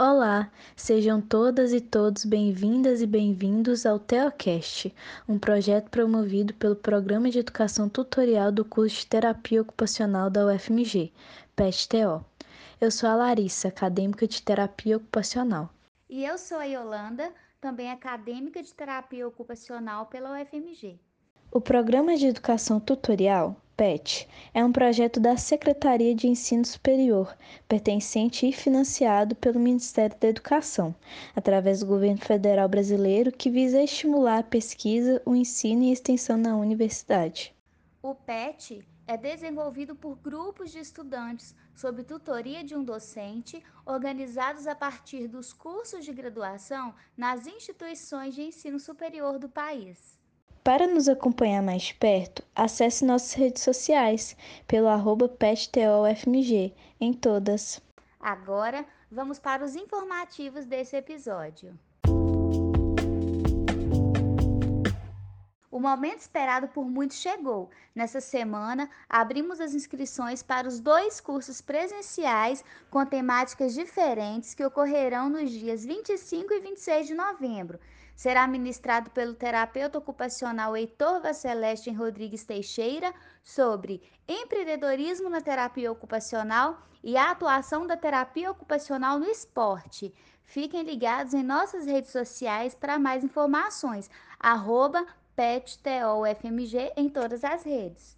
Olá, sejam todas e todos bem-vindas e bem-vindos ao Teocast, um projeto promovido pelo Programa de Educação Tutorial do curso de Terapia Ocupacional da UFMG, PET-TO. Eu sou a Larissa, acadêmica de Terapia Ocupacional. E eu sou a Yolanda, também acadêmica de Terapia Ocupacional pela UFMG. O Programa de Educação Tutorial PET é um projeto da Secretaria de Ensino Superior, pertencente e financiado pelo Ministério da Educação, através do governo federal brasileiro, que visa estimular a pesquisa, o ensino e a extensão na universidade. O PET é desenvolvido por grupos de estudantes sob tutoria de um docente, organizados a partir dos cursos de graduação nas instituições de ensino superior do país. Para nos acompanhar mais perto, acesse nossas redes sociais pelo arroba PetTOFMG em todas. Agora, vamos para os informativos desse episódio. O momento esperado por muitos chegou. Nessa semana, abrimos as inscrições para os dois cursos presenciais com temáticas diferentes que ocorrerão nos dias 25 e 26 de novembro será ministrado pelo terapeuta ocupacional Heitor Vasceleste Rodrigues Teixeira sobre empreendedorismo na terapia ocupacional e a atuação da terapia ocupacional no esporte. Fiquem ligados em nossas redes sociais para mais informações. Arroba PetTOFMG em todas as redes.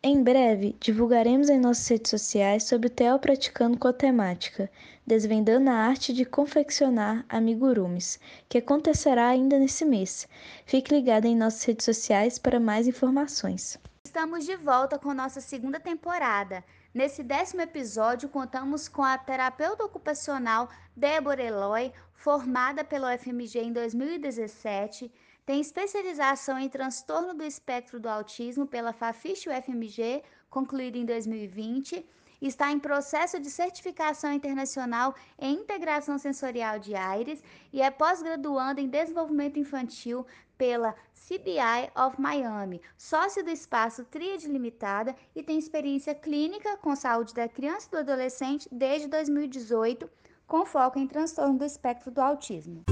Em breve, divulgaremos em nossas redes sociais sobre o Theo praticando com a temática, desvendando a arte de confeccionar amigurumis, que acontecerá ainda nesse mês. Fique ligado em nossas redes sociais para mais informações. Estamos de volta com nossa segunda temporada. Nesse décimo episódio, contamos com a terapeuta ocupacional Débora Eloy, formada pela UFMG em 2017 tem especialização em transtorno do espectro do autismo pela Fafiche UFMG, concluída em 2020. Está em processo de certificação internacional em integração sensorial de AIRES e é pós-graduanda em desenvolvimento infantil pela CBI of Miami, sócio do espaço Tríade Limitada e tem experiência clínica com saúde da criança e do adolescente desde 2018, com foco em transtorno do espectro do autismo.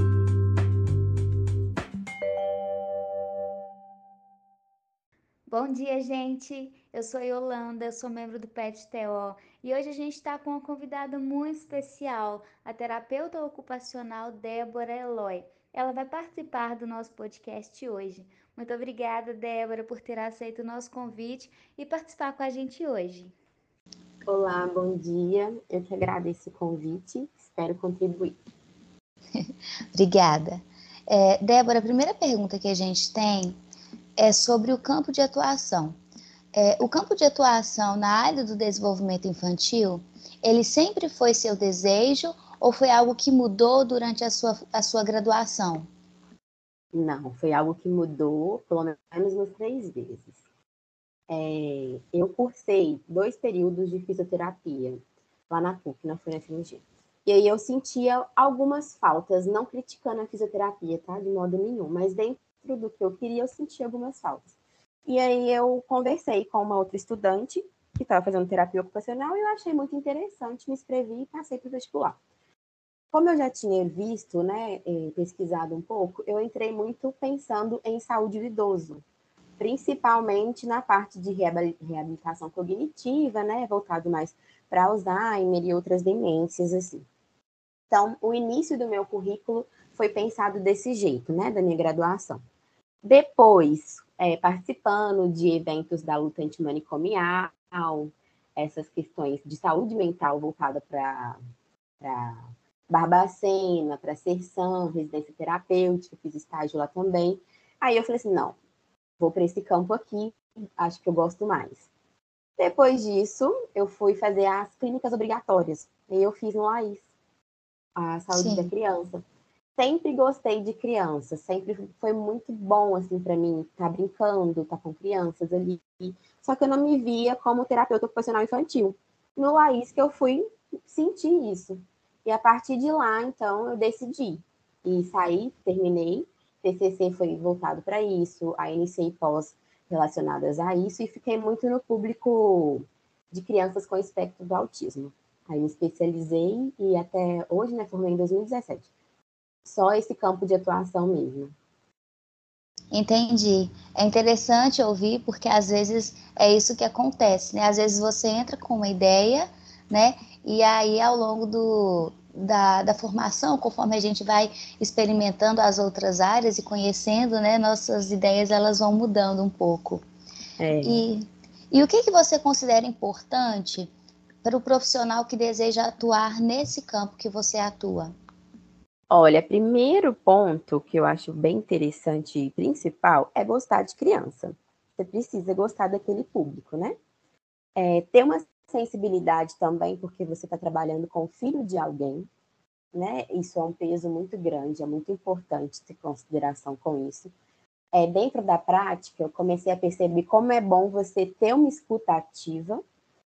Bom dia, gente! Eu sou Yolanda, eu sou membro do PET-TO e hoje a gente está com uma convidada muito especial, a terapeuta ocupacional Débora Eloy. Ela vai participar do nosso podcast hoje. Muito obrigada, Débora, por ter aceito o nosso convite e participar com a gente hoje. Olá, bom dia. Eu que agradeço o convite, espero contribuir. obrigada. É, Débora, a primeira pergunta que a gente tem é sobre o campo de atuação. É, o campo de atuação na área do desenvolvimento infantil, ele sempre foi seu desejo ou foi algo que mudou durante a sua, a sua graduação? Não, foi algo que mudou pelo menos umas três vezes. É, eu cursei dois períodos de fisioterapia lá na PUC, na FUNFMG. E aí eu sentia algumas faltas, não criticando a fisioterapia, tá? De modo nenhum, mas dentro do que eu queria, eu senti algumas faltas. E aí eu conversei com uma outra estudante que estava fazendo terapia ocupacional e eu achei muito interessante, me inscrevi e passei para o vestibular. Como eu já tinha visto, né, pesquisado um pouco, eu entrei muito pensando em saúde do idoso, principalmente na parte de reabilitação cognitiva, né, voltado mais para Alzheimer e outras demências assim. Então, o início do meu currículo foi pensado desse jeito, né, da minha graduação. Depois, é, participando de eventos da luta antimanicomial, essas questões de saúde mental voltada para Barbacena, para Serção, residência terapêutica, fiz estágio lá também. Aí eu falei assim, não, vou para esse campo aqui, acho que eu gosto mais. Depois disso, eu fui fazer as clínicas obrigatórias. E eu fiz no LAIS, a saúde Sim. da criança sempre gostei de crianças, sempre foi muito bom assim para mim estar tá brincando, estar tá com crianças ali. Só que eu não me via como terapeuta ocupacional infantil. No Laís que eu fui sentir isso. E a partir de lá, então, eu decidi e saí, terminei. TCC foi voltado para isso, a iniciei pós relacionadas a isso e fiquei muito no público de crianças com espectro do autismo. Aí me especializei e até hoje, né, formei em 2017. Só esse campo de atuação mesmo. Entendi. É interessante ouvir porque às vezes é isso que acontece, né? Às vezes você entra com uma ideia, né? E aí ao longo do, da, da formação, conforme a gente vai experimentando as outras áreas e conhecendo, né? Nossas ideias elas vão mudando um pouco. É. E, e o que, que você considera importante para o profissional que deseja atuar nesse campo que você atua? Olha, primeiro ponto que eu acho bem interessante e principal é gostar de criança. Você precisa gostar daquele público, né? É, ter uma sensibilidade também, porque você está trabalhando com o filho de alguém, né? Isso é um peso muito grande, é muito importante ter consideração com isso. É, dentro da prática, eu comecei a perceber como é bom você ter uma escuta ativa.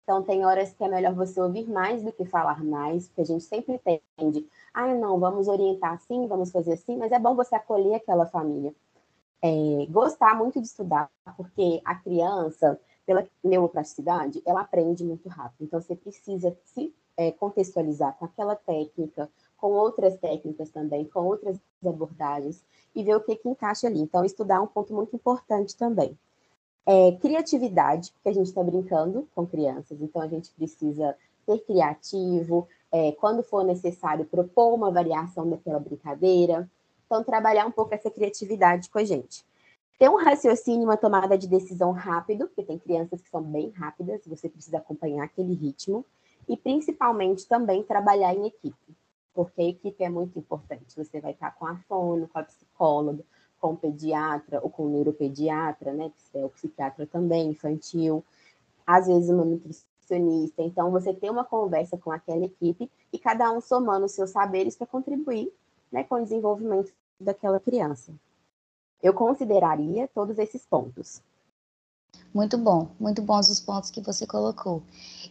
Então, tem horas que é melhor você ouvir mais do que falar mais, porque a gente sempre entende ah, não, vamos orientar assim, vamos fazer assim, mas é bom você acolher aquela família. É, gostar muito de estudar, porque a criança, pela neuroplasticidade, ela aprende muito rápido. Então, você precisa se é, contextualizar com aquela técnica, com outras técnicas também, com outras abordagens, e ver o que, que encaixa ali. Então, estudar é um ponto muito importante também. É, criatividade, porque a gente está brincando com crianças, então a gente precisa ser criativo, é, quando for necessário, propor uma variação daquela brincadeira. Então, trabalhar um pouco essa criatividade com a gente. Ter um raciocínio, uma tomada de decisão rápido, porque tem crianças que são bem rápidas, você precisa acompanhar aquele ritmo. E, principalmente, também trabalhar em equipe, porque a equipe é muito importante. Você vai estar com a fono, com a psicóloga, com pediatra ou com neuropediatra, né, que é o psiquiatra também, infantil, às vezes uma nutricionista. Então, você tem uma conversa com aquela equipe e cada um somando seus saberes para contribuir né, com o desenvolvimento daquela criança. Eu consideraria todos esses pontos. Muito bom, muito bons os pontos que você colocou.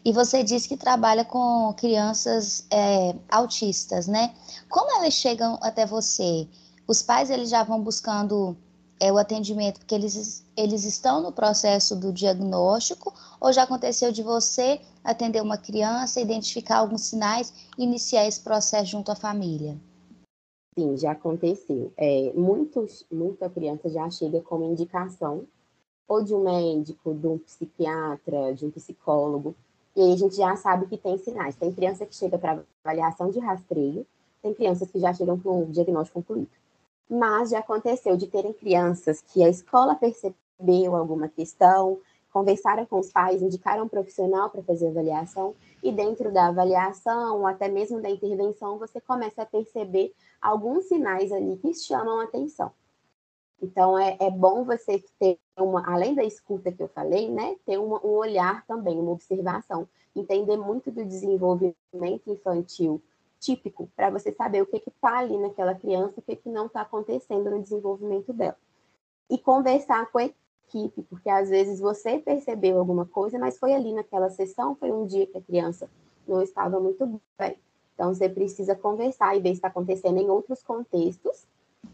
E você disse que trabalha com crianças é, autistas, né? Como elas chegam até você? Os pais eles já vão buscando é o atendimento, porque eles, eles estão no processo do diagnóstico, ou já aconteceu de você atender uma criança, identificar alguns sinais e iniciar esse processo junto à família? Sim, já aconteceu. É, muitos, muita criança já chega com indicação, ou de um médico, de um psiquiatra, de um psicólogo, e aí a gente já sabe que tem sinais. Tem criança que chega para avaliação de rastreio, tem crianças que já chegam com um diagnóstico concluído mas já aconteceu de terem crianças que a escola percebeu alguma questão, conversaram com os pais, indicaram um profissional para fazer avaliação, e dentro da avaliação, até mesmo da intervenção, você começa a perceber alguns sinais ali que chamam atenção. Então, é, é bom você ter uma, além da escuta que eu falei, né, ter uma, um olhar também, uma observação, entender muito do desenvolvimento infantil típico para você saber o que está ali naquela criança, o que, que não está acontecendo no desenvolvimento dela. E conversar com a equipe, porque às vezes você percebeu alguma coisa, mas foi ali naquela sessão, foi um dia que a criança não estava muito bem. Então você precisa conversar e ver se está acontecendo em outros contextos,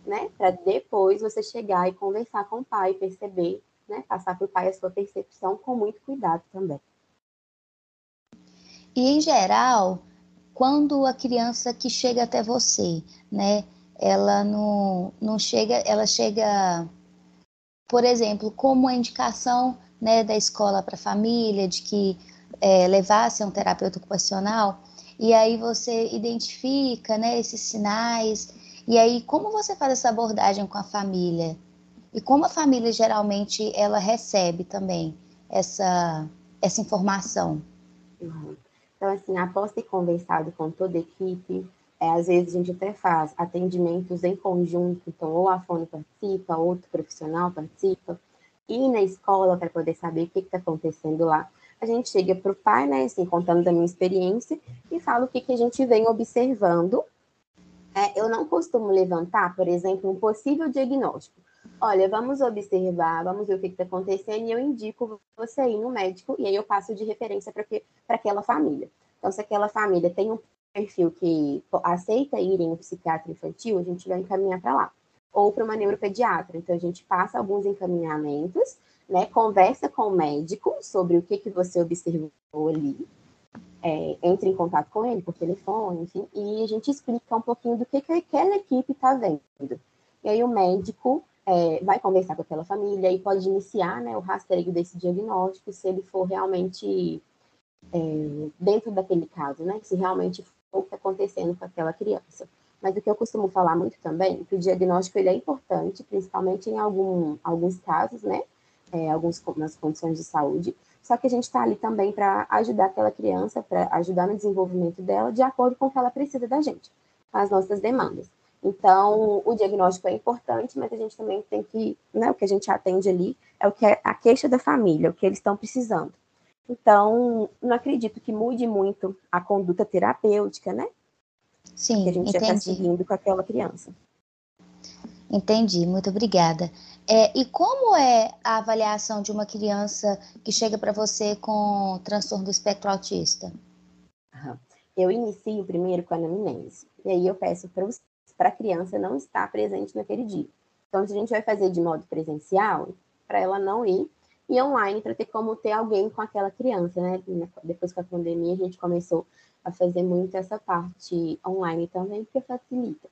né? Para depois você chegar e conversar com o pai, perceber, né? Passar para o pai a sua percepção com muito cuidado também. E em geral, quando a criança que chega até você, né, ela não, não chega, ela chega, por exemplo, como a indicação né, da escola para a família, de que é, levasse um terapeuta ocupacional, e aí você identifica né, esses sinais, e aí como você faz essa abordagem com a família? E como a família geralmente ela recebe também essa, essa informação? Uhum. Então, assim, após ter conversado com toda a equipe, é, às vezes a gente até faz atendimentos em conjunto, então ou a Fone participa, outro profissional participa, e na escola para poder saber o que está acontecendo lá. A gente chega para o pai, né, assim, contando da minha experiência, e fala o que, que a gente vem observando. É, eu não costumo levantar, por exemplo, um possível diagnóstico. Olha, vamos observar, vamos ver o que está acontecendo, e eu indico você ir no médico, e aí eu passo de referência para aquela família. Então, se aquela família tem um perfil que aceita ir em um psiquiatra infantil, a gente vai encaminhar para lá. Ou para uma neuropediatra. Então, a gente passa alguns encaminhamentos, né? Conversa com o médico sobre o que, que você observou ali. é, entra em contato com ele por telefone, enfim, e a gente explica um pouquinho do que, que aquela equipe está vendo. E aí o médico é, vai conversar com aquela família e pode iniciar né, o rastreio desse diagnóstico se ele for realmente é, dentro daquele caso, né? Se realmente for o que está acontecendo com aquela criança. Mas o que eu costumo falar muito também que o diagnóstico ele é importante, principalmente em algum, alguns casos, né? É, condições de saúde. Só que a gente está ali também para ajudar aquela criança, para ajudar no desenvolvimento dela, de acordo com o que ela precisa da gente, as nossas demandas. Então, o diagnóstico é importante, mas a gente também tem que, né, o que a gente atende ali é o que é a queixa da família, o que eles estão precisando. Então, não acredito que mude muito a conduta terapêutica, né? Sim, que a gente entendi. já está seguindo com aquela criança. Entendi, muito obrigada. É, e como é a avaliação de uma criança que chega para você com transtorno do espectro autista? Eu inicio primeiro com a anamnese, e aí eu peço para a criança não estar presente naquele dia. Então, se a gente vai fazer de modo presencial, para ela não ir, e online, para ter como ter alguém com aquela criança, né? Depois com a pandemia, a gente começou a fazer muito essa parte online também, porque facilita,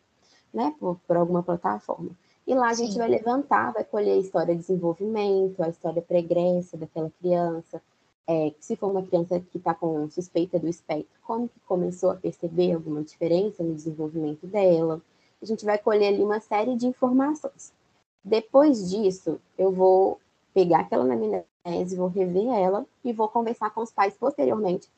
né? Por, por alguma plataforma. E lá a gente Sim. vai levantar, vai colher a história de desenvolvimento, a história pregressa daquela criança. É, se for uma criança que está com suspeita do espectro, como que começou a perceber alguma diferença no desenvolvimento dela. A gente vai colher ali uma série de informações. Depois disso, eu vou pegar aquela anamnese, vou rever ela e vou conversar com os pais posteriormente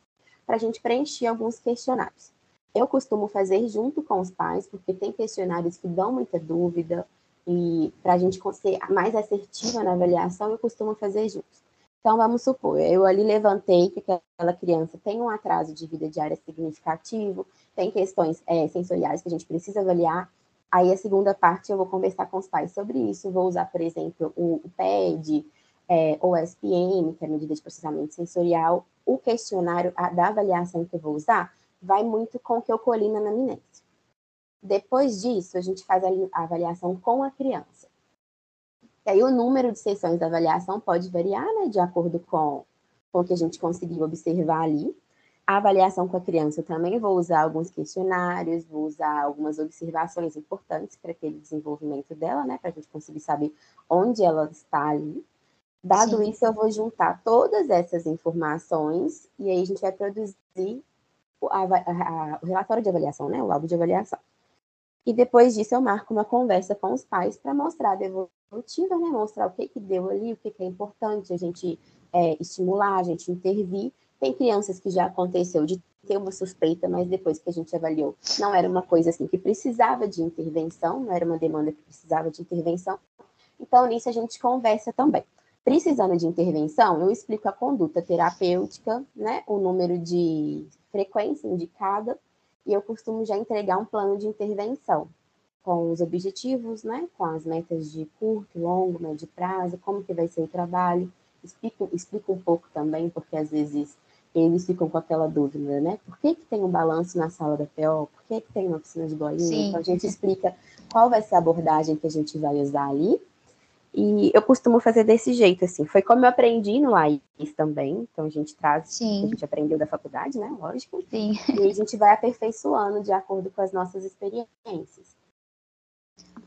para a gente preencher alguns questionários. Eu costumo fazer junto com os pais, porque tem questionários que dão muita dúvida, e para a gente ser mais assertiva na avaliação, eu costumo fazer juntos. Então, vamos supor, eu ali levantei que aquela criança tem um atraso de vida diária significativo, tem questões é, sensoriais que a gente precisa avaliar. Aí, a segunda parte, eu vou conversar com os pais sobre isso. Vou usar, por exemplo, o, PED, é, ou SPM, que é a medida de processamento sensorial. O questionário a, da avaliação que eu vou usar vai muito com o que eu colhi na anamnese. Depois disso, a gente faz a, avaliação com a criança. E aí o número de sessões da avaliação pode variar, né, de acordo com, com o que a gente conseguiu observar ali. A avaliação com a criança eu também vou usar alguns questionários, vou usar algumas observações importantes para aquele desenvolvimento dela, né, para a gente conseguir saber onde ela está ali. Dado Sim. isso, eu vou juntar todas essas informações e aí a gente vai produzir o, a, a, o relatório de avaliação, né, o laudo de avaliação. E depois disso eu marco uma conversa com os pais para mostrar a devolutiva, né? Mostrar o que que deu ali, o que que é importante a gente é, estimular, a gente intervir. Tem crianças que já aconteceu de ter uma suspeita, mas depois que a gente avaliou, não era uma coisa assim que precisava de intervenção, não era uma demanda que precisava de intervenção. Então, nisso a gente conversa também. Precisando de intervenção, eu explico a conduta terapêutica, né? O número de frequência indicada e eu costumo já entregar um plano de intervenção com os objetivos, né, com as metas de curto, longo, médio prazo, como que vai ser o trabalho, explico, explico um pouco também, porque às vezes eles ficam com aquela dúvida, né, por que que tem um balanço na sala da PO, por que que tem uma oficina de bolinha, então a gente explica qual vai ser a abordagem que a gente vai usar ali, e eu costumo fazer desse jeito, assim. Foi como eu aprendi no AIS também. Então, a gente traz Sim. a gente aprendeu da faculdade, né? Lógico. Sim. E a gente vai aperfeiçoando de acordo com as nossas experiências.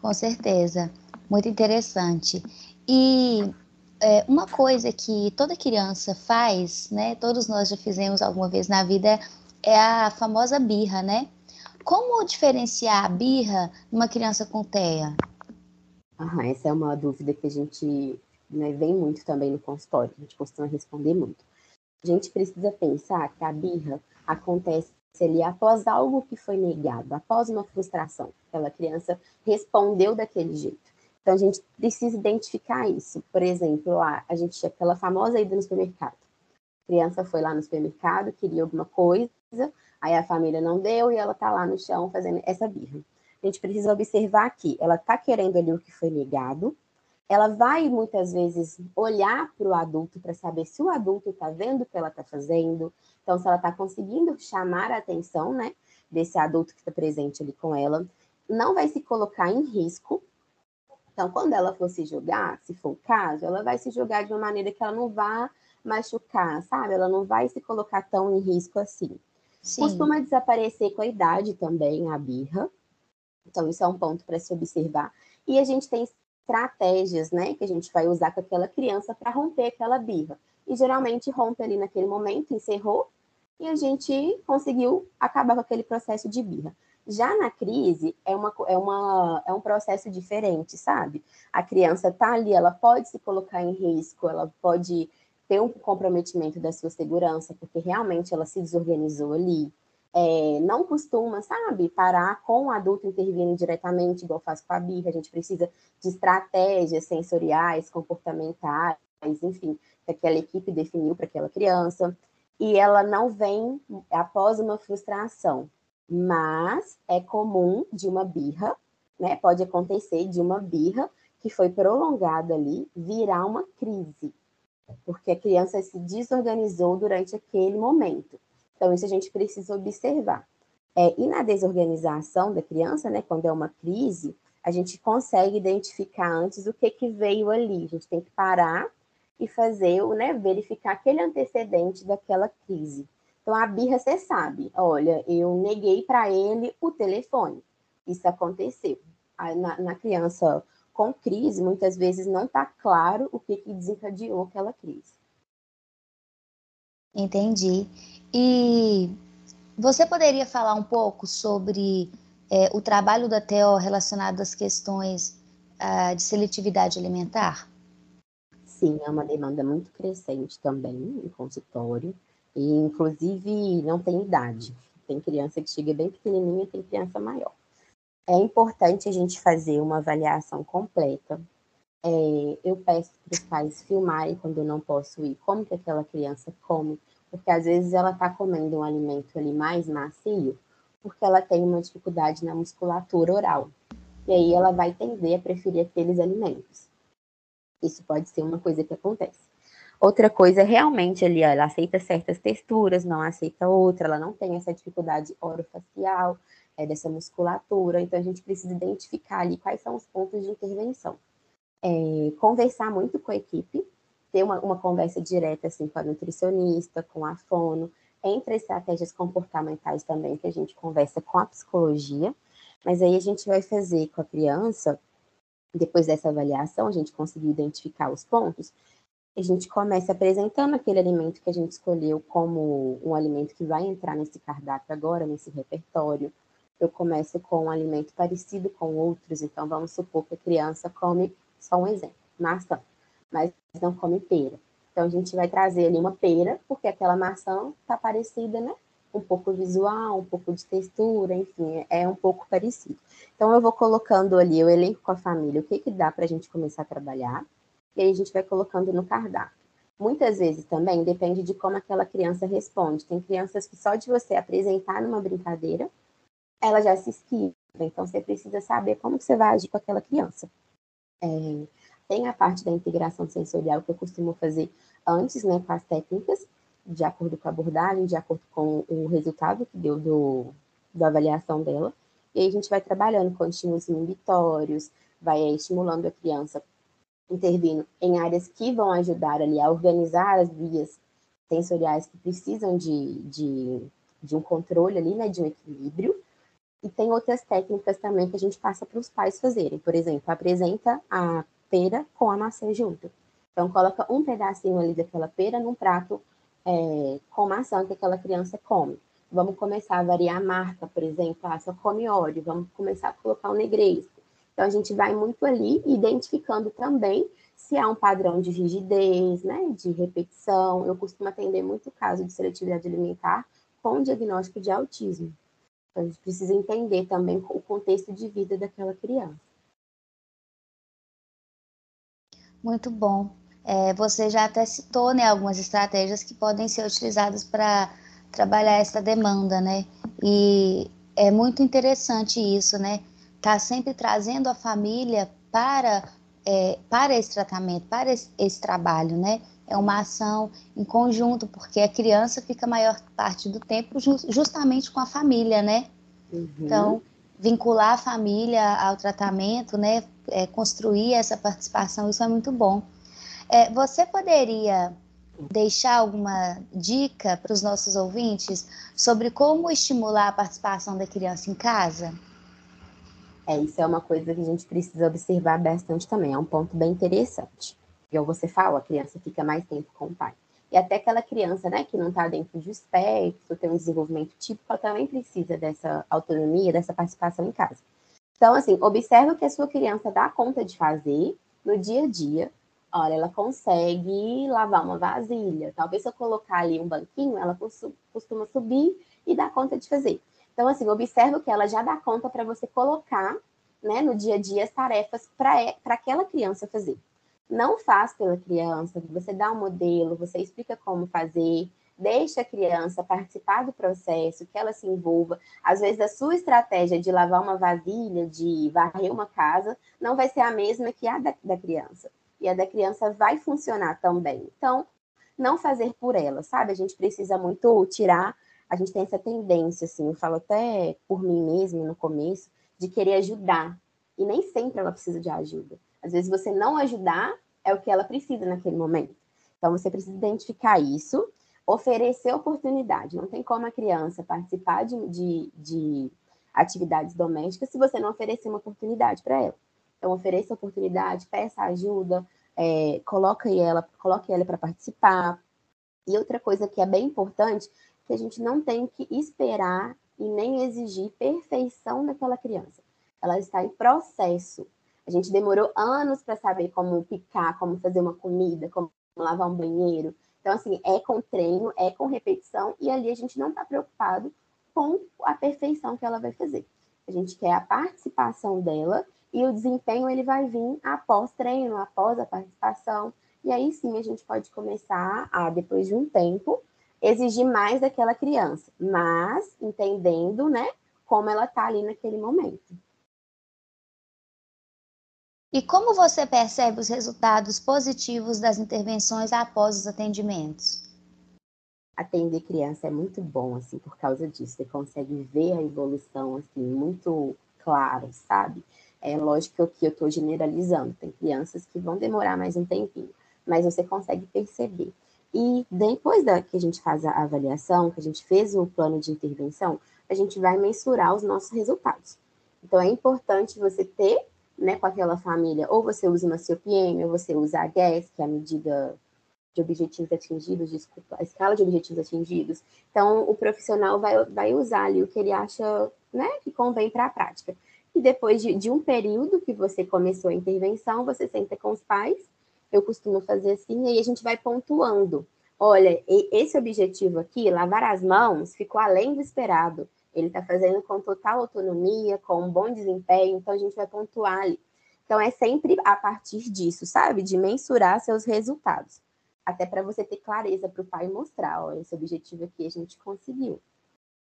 Com certeza. Muito interessante. E é, uma coisa que toda criança faz, né? Todos nós já fizemos alguma vez na vida, é a famosa birra, né? Como diferenciar a birra numa criança com TEA? Ah, essa é uma dúvida que a gente né, vem muito também no consultório, a gente costuma responder muito. A gente precisa pensar que a birra acontece ali após algo que foi negado, após uma frustração. Aquela criança respondeu daquele jeito. Então a gente precisa identificar isso. Por exemplo, lá, a gente aquela famosa ida no supermercado. A criança foi lá no supermercado, queria alguma coisa, aí a família não deu e ela tá lá no chão fazendo essa birra a gente precisa observar que ela está querendo ali o que foi negado, ela vai muitas vezes olhar para o adulto para saber se o adulto está vendo o que ela está fazendo, então se ela está conseguindo chamar a atenção, né, desse adulto que está presente ali com ela, não vai se colocar em risco. Então, quando ela for se jogar, se for o caso, ela vai se jogar de uma maneira que ela não vá machucar, sabe? Ela não vai se colocar tão em risco assim. Sim. Costuma desaparecer com a idade também, a birra. Então, isso é um ponto para se observar. E a gente tem estratégias, né, que a gente vai usar com aquela criança para romper aquela birra. E geralmente rompe ali naquele momento, encerrou, e a gente conseguiu acabar com aquele processo de birra. Já na crise, é, uma, é, uma, é um processo diferente, sabe? A criança tá ali, ela pode se colocar em risco, ela pode ter um comprometimento da sua segurança, porque realmente ela se desorganizou ali. É, não costuma, sabe, parar com o adulto intervindo diretamente, igual faz com a birra. A gente precisa de estratégias sensoriais, comportamentais, enfim, que aquela equipe definiu para aquela criança. E ela não vem após uma frustração, mas é comum de uma birra, né? Pode acontecer de uma birra que foi prolongada ali virar uma crise porque a criança se desorganizou durante aquele momento. Então, isso a gente precisa observar. É, e na desorganização da criança, né, quando é uma crise, a gente consegue identificar antes o que, que veio ali. A gente tem que parar e fazer, né, verificar aquele antecedente daquela crise. Então, a birra, você sabe, olha, eu neguei para ele o telefone. Isso aconteceu. Na, na criança com crise, muitas vezes não está claro o que, que desencadeou aquela crise. Entendi. E você poderia falar um pouco sobre é, o trabalho da TEO relacionado às questões uh, de seletividade alimentar? Sim, é uma demanda muito crescente também no consultório, e inclusive não tem idade. Tem criança que chega bem pequenininha, tem criança maior é importante a gente fazer uma avaliação completa. É, eu peço para os pais filmarem quando eu não posso ir, como que aquela criança come, porque às vezes ela está comendo um alimento ali mais macio, porque ela tem uma dificuldade na musculatura oral. E aí ela vai tender a preferir aqueles alimentos. Isso pode ser uma coisa que acontece. Outra coisa, realmente ali, ó, ela aceita certas texturas, não aceita outra, ela não tem essa dificuldade orofacial, é, dessa musculatura. Então, a gente precisa identificar ali quais são os pontos de intervenção. É, conversar muito com a equipe, ter uma, uma conversa direta assim, com a nutricionista, com a fono, entre estratégias comportamentais também, que a gente conversa com a psicologia, mas aí a gente vai fazer com a criança, depois dessa avaliação, a gente conseguir identificar os pontos, a gente começa apresentando aquele alimento que a gente escolheu como um alimento que vai entrar nesse cardápio agora, nesse repertório, eu começo com um alimento parecido com outros, então vamos supor que a criança come, só um exemplo, maçã, mas não come pera. Então a gente vai trazer ali uma pera, porque aquela maçã está parecida, né? Um pouco visual, um pouco de textura, enfim, é um pouco parecido. Então eu vou colocando ali, eu elenco com a família o que, que dá para a gente começar a trabalhar, e aí a gente vai colocando no cardápio. Muitas vezes também depende de como aquela criança responde. Tem crianças que só de você apresentar numa brincadeira, ela já se esquiva. Então, você precisa saber como você vai agir com aquela criança. É, tem a parte da integração sensorial que eu costumo fazer antes, né, com as técnicas, de acordo com a abordagem, de acordo com o resultado que deu do, da avaliação dela. E aí a gente vai trabalhando com estímulos inibitórios, vai estimulando a criança, intervindo em áreas que vão ajudar ali a organizar as vias sensoriais que precisam de, de, de um controle ali, né, de um equilíbrio. E tem outras técnicas também que a gente passa para os pais fazerem. Por exemplo, apresenta a pera com a maçã junto. Então, coloca um pedacinho ali daquela pera num prato é, com maçã que aquela criança come. Vamos começar a variar a marca, por exemplo, ah, só come óleo, vamos começar a colocar o negresco. Então, a gente vai muito ali identificando também se há um padrão de rigidez, né, de repetição. Eu costumo atender muito caso de seletividade alimentar com diagnóstico de autismo. A gente precisa entender também o contexto de vida daquela criança. Muito bom. É, você já até citou né, algumas estratégias que podem ser utilizadas para trabalhar essa demanda, né? E é muito interessante isso, né? Tá sempre trazendo a família para, é, para esse tratamento, para esse, esse trabalho, né? É uma ação em conjunto, porque a criança fica a maior parte do tempo justamente com a família, né? Uhum. Então, vincular a família ao tratamento, né? É, construir essa participação, isso é muito bom. É, você poderia deixar alguma dica para os nossos ouvintes sobre como estimular a participação da criança em casa? É, isso é uma coisa que a gente precisa observar bastante também, é um ponto bem interessante. Igual você fala, a criança fica mais tempo com o pai. E até aquela criança, né, que não está dentro de espectro, tem um desenvolvimento típico, ela também precisa dessa autonomia, dessa participação em casa. Então, assim, observe o que a sua criança dá conta de fazer no dia a dia. Olha, ela consegue lavar uma vasilha. Talvez se eu colocar ali um banquinho, ela costuma subir e dar conta de fazer. Então, assim, observe o que ela já dá conta para você colocar né, no dia a dia as tarefas para aquela criança fazer. Não faz pela criança, você dá um modelo, você explica como fazer, deixa a criança participar do processo, que ela se envolva. Às vezes, a sua estratégia de lavar uma vasilha, de varrer uma casa, não vai ser a mesma que a da, da criança. E a da criança vai funcionar também. Então, não fazer por ela, sabe? A gente precisa muito tirar a gente tem essa tendência, assim, eu falo até por mim mesma no começo, de querer ajudar. E nem sempre ela precisa de ajuda. Às vezes você não ajudar é o que ela precisa naquele momento. Então você precisa identificar isso, oferecer oportunidade. Não tem como a criança participar de, de, de atividades domésticas se você não oferecer uma oportunidade para ela. Então ofereça oportunidade, peça ajuda, é, coloque ela, coloque ela para participar. E outra coisa que é bem importante que a gente não tem que esperar e nem exigir perfeição daquela criança. Ela está em processo. A gente demorou anos para saber como picar, como fazer uma comida, como lavar um banheiro. Então, assim, é com treino, é com repetição, e ali a gente não está preocupado com a perfeição que ela vai fazer. A gente quer a participação dela e o desempenho ele vai vir após treino, após a participação. E aí sim a gente pode começar a, depois de um tempo, exigir mais daquela criança, mas entendendo, né, como ela está ali naquele momento. E como você percebe os resultados positivos das intervenções após os atendimentos? Atender criança é muito bom, assim, por causa disso. Você consegue ver a evolução, assim, muito claro, sabe? É lógico que eu estou generalizando. Tem crianças que vão demorar mais um tempinho, mas você consegue perceber. E depois da que a gente faz a avaliação, que a gente fez o plano de intervenção, a gente vai mensurar os nossos resultados. Então é importante você ter, né, com aquela família, ou você usa uma COPM, ou você usa a GAS, que é a medida de objetivos atingidos, desculpa, a escala de objetivos atingidos. Então, o profissional vai, vai usar ali o que ele acha né, que convém para a prática. E depois de, de, um período que você começou a intervenção, você senta com os pais eu costumo fazer assim, e aí a gente vai pontuando. Olha, esse objetivo aqui, lavar as mãos, ficou além do esperado. Ele está fazendo com total autonomia, com um bom desempenho, então a gente vai pontuar ali. Então é sempre a partir disso, sabe? De mensurar seus resultados. Até para você ter clareza para o pai mostrar, ó, esse objetivo aqui a gente conseguiu.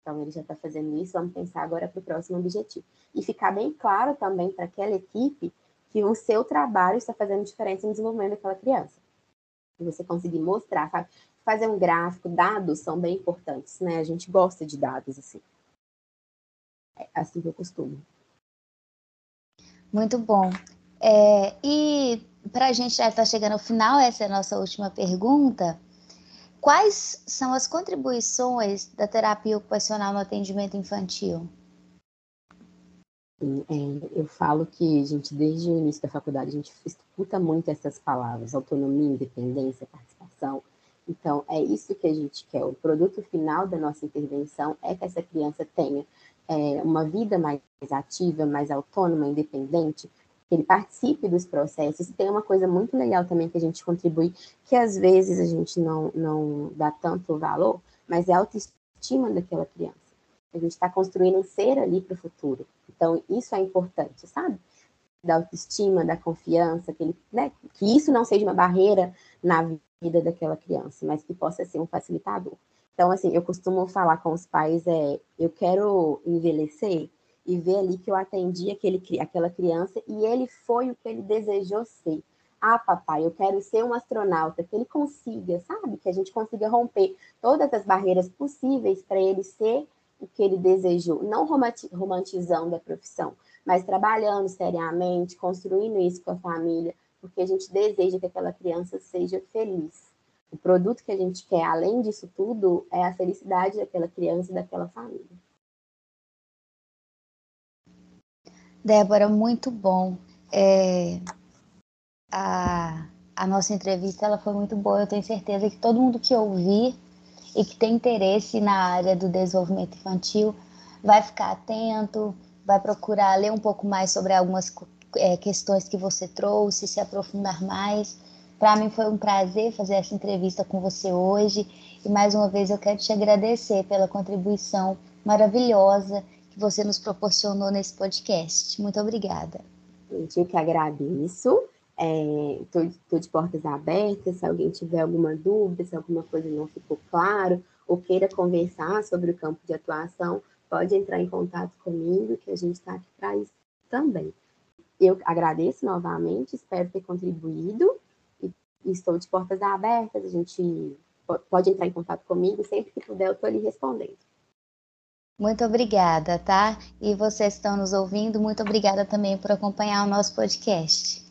Então ele já está fazendo isso, vamos pensar agora para o próximo objetivo. E ficar bem claro também para aquela equipe que o seu trabalho está fazendo diferença no desenvolvimento daquela criança. E você conseguir mostrar, sabe? Fazer um gráfico, dados são bem importantes, né? A gente gosta de dados assim. É assim que eu costumo. Muito bom. É, e para a gente já estar tá chegando ao final, essa é a nossa última pergunta. Quais são as contribuições da terapia ocupacional no atendimento infantil? É, eu falo que gente, desde o início da faculdade, a gente escuta muito essas palavras, autonomia, independência, participação. Então, é isso que a gente quer. O produto final da nossa intervenção é que essa criança tenha é, uma vida mais ativa, mais autônoma, independente, que ele participe dos processos. E tem uma coisa muito legal também que a gente contribui, que às vezes a gente não, não dá tanto valor, mas é a autoestima daquela criança. A gente está construindo um ser ali para o futuro. Então, isso é importante, sabe? Da autoestima, da confiança, que, ele, né? que isso não seja uma barreira na vida daquela criança, mas que possa ser um facilitador. Então, assim, eu costumo falar com os pais, é, eu quero envelhecer e ver ali que eu atendi aquele, aquela criança e ele foi o que ele desejou ser. Ah, papai, eu quero ser um astronauta, que ele consiga, sabe? Que a gente consiga romper todas as barreiras possíveis para ele ser o que ele desejou, não romantizando a profissão, mas trabalhando seriamente, construindo isso com a família, porque a gente deseja que aquela criança seja feliz. O produto que a gente quer, além disso tudo, é a felicidade daquela criança e daquela família. Débora, muito bom. É, a, a nossa entrevista ela foi muito boa. Eu tenho certeza que todo mundo que ouvir e que tem interesse na área do desenvolvimento infantil vai ficar atento, vai procurar ler um pouco mais sobre algumas é, questões que você trouxe, se aprofundar mais. Para mim foi um prazer fazer essa entrevista com você hoje e mais uma vez eu quero te agradecer pela contribuição maravilhosa que você nos proporcionou nesse podcast. Muito obrigada. Eu que agradeço. Estou é, de portas abertas. Se alguém tiver alguma dúvida, se alguma coisa não ficou claro, ou queira conversar sobre o campo de atuação, pode entrar em contato comigo, que a gente está aqui para isso também. Eu agradeço novamente, espero ter contribuído estou de portas abertas. A gente pode entrar em contato comigo sempre que puder, eu estou lhe respondendo. Muito obrigada, tá? E vocês estão nos ouvindo, muito obrigada também por acompanhar o nosso podcast.